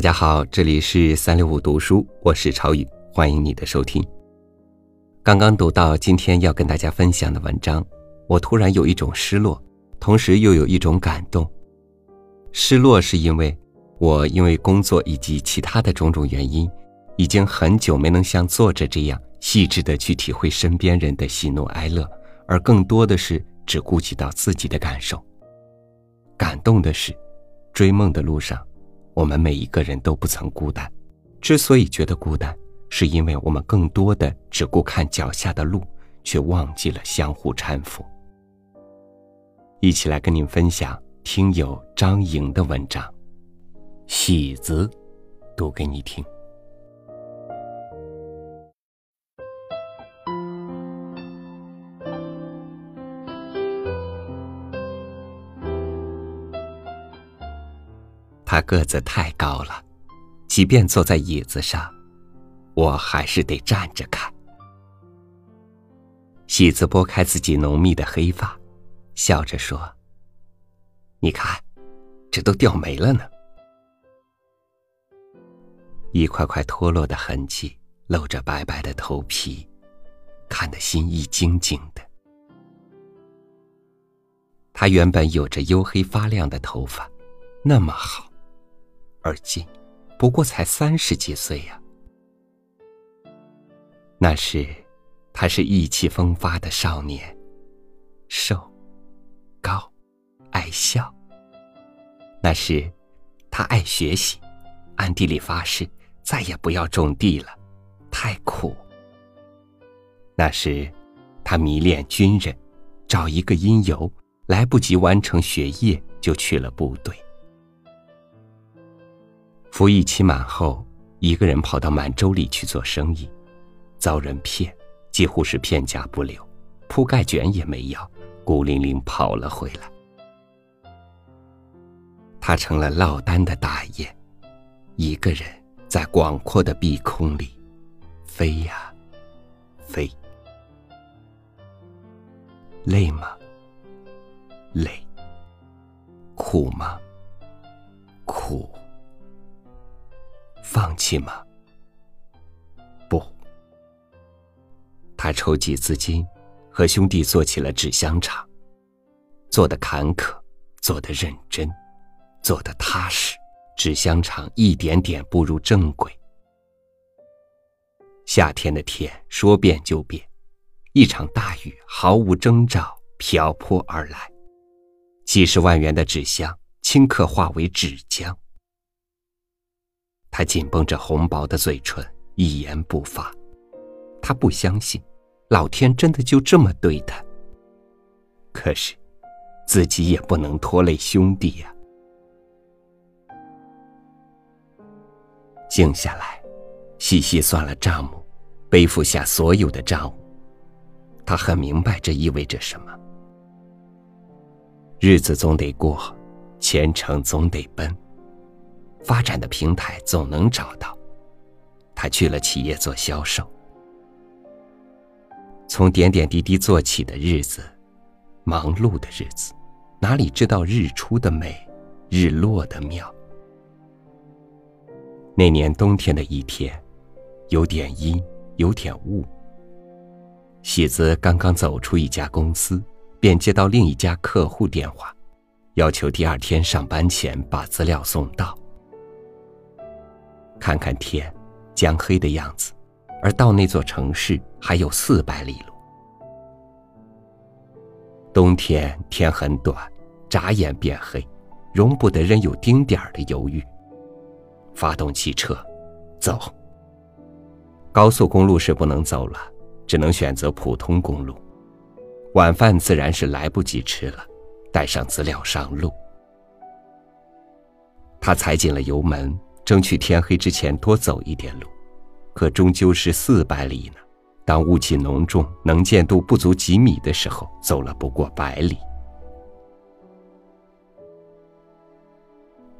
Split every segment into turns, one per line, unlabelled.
大家好，这里是三六五读书，我是超宇，欢迎你的收听。刚刚读到今天要跟大家分享的文章，我突然有一种失落，同时又有一种感动。失落是因为我因为工作以及其他的种种原因，已经很久没能像作者这样细致的去体会身边人的喜怒哀乐，而更多的是只顾及到自己的感受。感动的是，追梦的路上，我们每一个人都不曾孤单。之所以觉得孤单，是因为我们更多的只顾看脚下的路，却忘记了相互搀扶。一起来跟您分享听友张莹的文章，《喜子》，读给你听。他个子太高了，即便坐在椅子上，我还是得站着看。喜子拨开自己浓密的黑发，笑着说：“你看，这都掉没了呢。”一块块脱落的痕迹露着白白的头皮，看得心意晶晶的。他原本有着黝黑发亮的头发，那么好。而今，不过才三十几岁呀。那时，他是意气风发的少年，瘦、高、爱笑。那时，他爱学习，暗地里发誓再也不要种地了，太苦。那时，他迷恋军人，找一个因由，来不及完成学业，就去了部队。服役期满后，一个人跑到满洲里去做生意，遭人骗，几乎是片甲不留，铺盖卷也没要，孤零零跑了回来。他成了落单的大雁，一个人在广阔的碧空里飞呀飞。累吗？累。苦吗？苦。放弃吗？不。他筹集资金，和兄弟做起了纸箱厂，做的坎坷，做的认真，做的踏实，纸箱厂一点点步入正轨。夏天的天说变就变，一场大雨毫无征兆瓢泼而来，几十万元的纸箱顷刻化为纸浆。他紧绷着红薄的嘴唇，一言不发。他不相信，老天真的就这么对他。可是，自己也不能拖累兄弟呀。静下来，细细算了账目，背负下所有的账务。他很明白这意味着什么。日子总得过，前程总得奔。发展的平台总能找到。他去了企业做销售，从点点滴滴做起的日子，忙碌的日子，哪里知道日出的美，日落的妙？那年冬天的一天，有点阴，有点雾。喜子刚刚走出一家公司，便接到另一家客户电话，要求第二天上班前把资料送到。看看天，将黑的样子，而到那座城市还有四百里路。冬天天很短，眨眼变黑，容不得人有丁点儿的犹豫。发动汽车，走。高速公路是不能走了，只能选择普通公路。晚饭自然是来不及吃了，带上资料上路。他踩紧了油门。争取天黑之前多走一点路，可终究是四百里呢。当雾气浓重、能见度不足几米的时候，走了不过百里，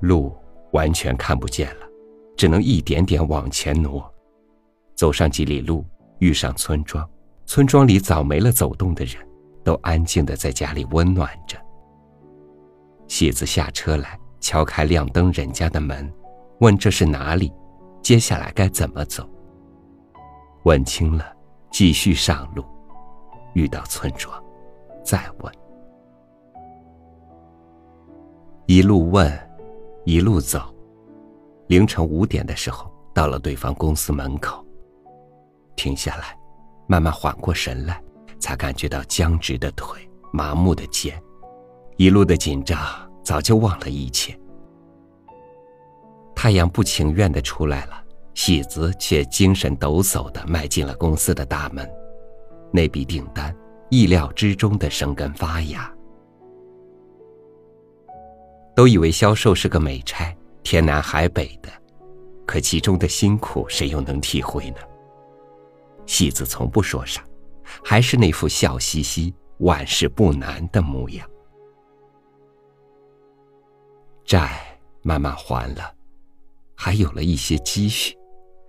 路完全看不见了，只能一点点往前挪。走上几里路，遇上村庄，村庄里早没了走动的人，都安静的在家里温暖着。喜子下车来，敲开亮灯人家的门。问这是哪里，接下来该怎么走。问清了，继续上路，遇到村庄，再问。一路问，一路走，凌晨五点的时候，到了对方公司门口。停下来，慢慢缓过神来，才感觉到僵直的腿、麻木的肩，一路的紧张，早就忘了一切。太阳不情愿的出来了，喜子却精神抖擞的迈进了公司的大门。那笔订单，意料之中的生根发芽。都以为销售是个美差，天南海北的，可其中的辛苦，谁又能体会呢？戏子从不说啥，还是那副笑嘻嘻、万事不难的模样。债慢慢还了，还有了一些积蓄，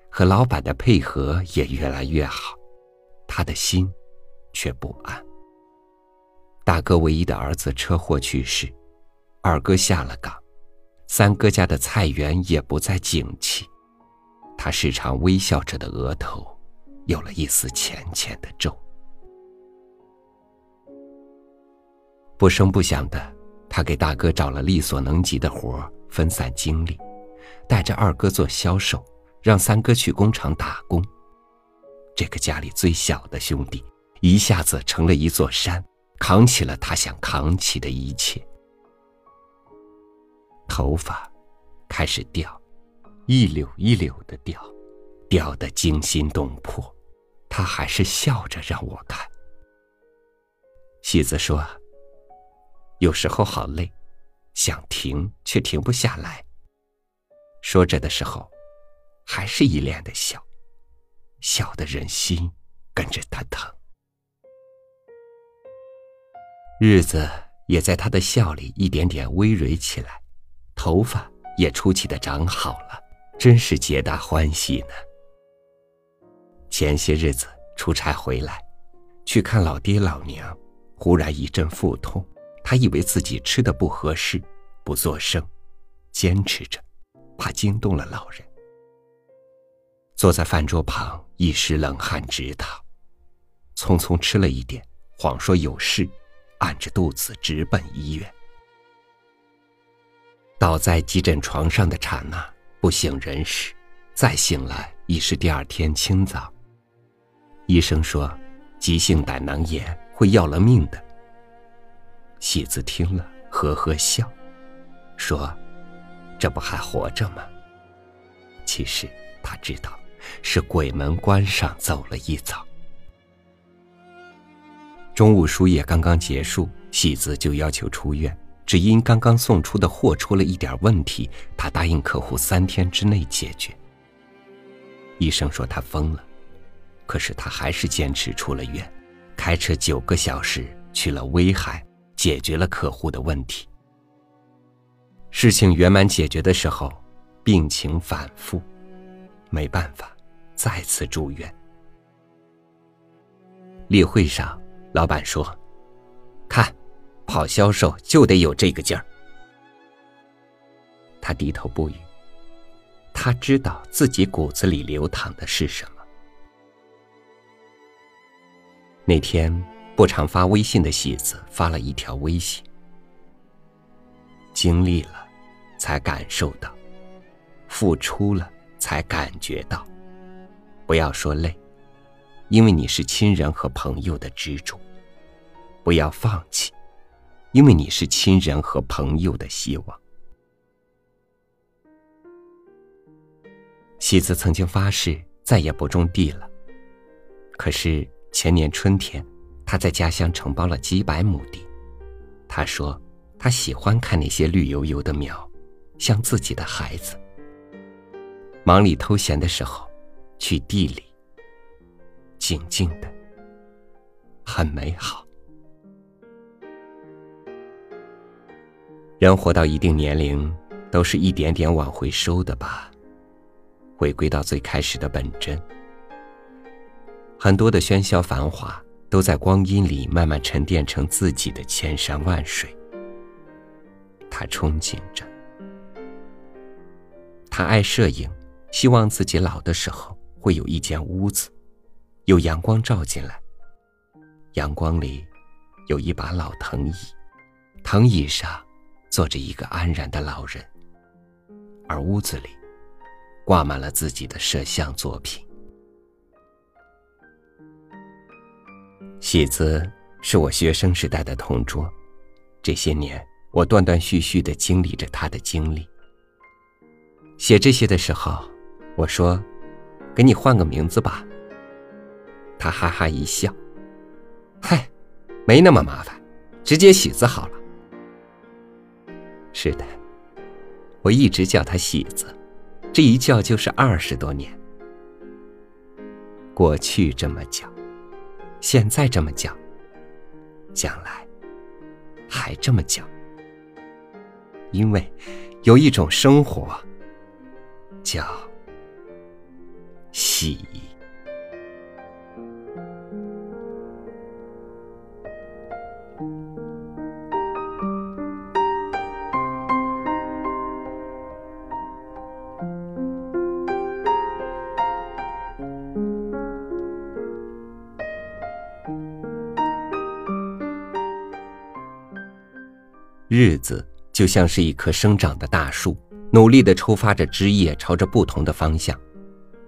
和老板的配合也越来越好，他的心却不安。大哥唯一的儿子车祸去世，二哥下了岗，三哥家的菜园也不再景气，他时常微笑着的额头。有了一丝浅浅的皱。不声不响的，他给大哥找了力所能及的活分散精力，带着二哥做销售，让三哥去工厂打工。这个家里最小的兄弟，一下子成了一座山，扛起了他想扛起的一切。头发开始掉，一绺一绺的掉，掉得惊心动魄。他还是笑着让我看。喜子说：“有时候好累，想停却停不下来。”说着的时候，还是一脸的笑，笑得人心跟着他疼。日子也在他的笑里一点点微蕊起来，头发也出奇的长好了，真是皆大欢喜呢。前些日子出差回来，去看老爹老娘，忽然一阵腹痛，他以为自己吃的不合适，不作声，坚持着，怕惊动了老人。坐在饭桌旁，一时冷汗直淌，匆匆吃了一点，谎说有事，按着肚子直奔医院。倒在急诊床上的刹那，不省人事，再醒来已是第二天清早。医生说，急性胆囊炎会要了命的。喜子听了，呵呵笑，说：“这不还活着吗？”其实他知道，是鬼门关上走了一遭。中午输液刚刚结束，喜子就要求出院，只因刚刚送出的货出了一点问题，他答应客户三天之内解决。医生说他疯了。可是他还是坚持出了院，开车九个小时去了威海，解决了客户的问题。事情圆满解决的时候，病情反复，没办法，再次住院。例会上，老板说：“看，跑销售就得有这个劲儿。”他低头不语，他知道自己骨子里流淌的是什么。那天不常发微信的喜子发了一条微信：“经历了，才感受到；付出了，才感觉到。不要说累，因为你是亲人和朋友的支柱；不要放弃，因为你是亲人和朋友的希望。”喜子曾经发誓再也不种地了，可是。前年春天，他在家乡承包了几百亩地。他说，他喜欢看那些绿油油的苗，像自己的孩子。忙里偷闲的时候，去地里，静静的，很美好。人活到一定年龄，都是一点点往回收的吧，回归到最开始的本真。很多的喧嚣繁华，都在光阴里慢慢沉淀成自己的千山万水。他憧憬着，他爱摄影，希望自己老的时候会有一间屋子，有阳光照进来。阳光里有一把老藤椅，藤椅上坐着一个安然的老人，而屋子里挂满了自己的摄像作品。喜子是我学生时代的同桌，这些年我断断续续的经历着他的经历。写这些的时候，我说：“给你换个名字吧。”他哈哈一笑：“嗨，没那么麻烦，直接喜子好了。”是的，我一直叫他喜子，这一叫就是二十多年。过去这么叫，现在这么叫，将来还这么叫，因为有一种生活。叫喜。日子就像是一棵生长的大树。努力的抽发着枝叶，朝着不同的方向，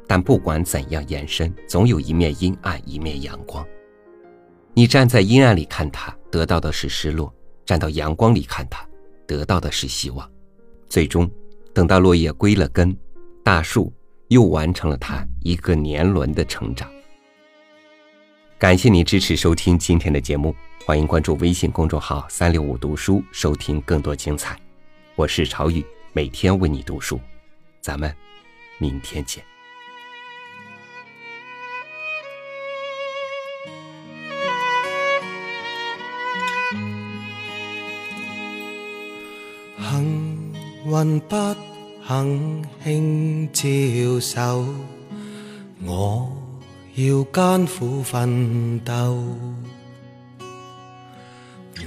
但不管怎样延伸，总有一面阴暗，一面阳光。你站在阴暗里看它，得到的是失落；站到阳光里看它，得到的是希望。最终，等到落叶归了根，大树又完成了它一个年轮的成长。感谢你支持收听今天的节目，欢迎关注微信公众号“三六五读书”，收听更多精彩。我是朝雨。每天为你读书，咱们明天见。
幸运不肯轻招手，我要艰苦奋斗，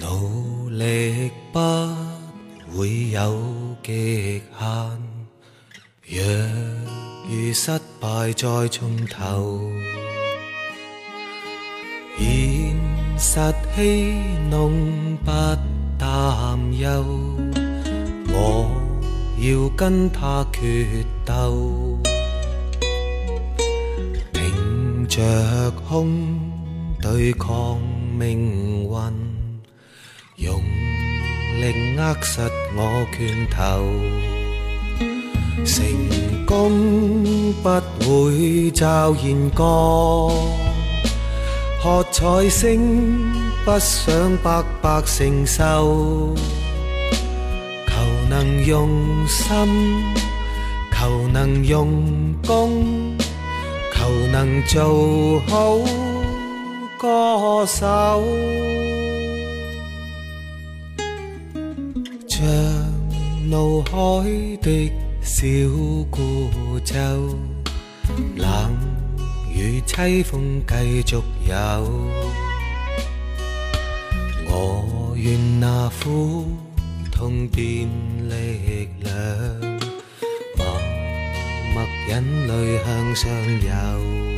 努力不。会有极限，若遇失败再从头，现实戏弄不担忧，我要跟他决斗，着空对抗命运，用。力握实我拳头，成功不会骤然降，喝彩声不想白白承受，求能用心，求能用功，求能做好歌手。像怒海的小孤舟，冷雨凄风继续有。我愿那苦痛变力量，眼泪向上游。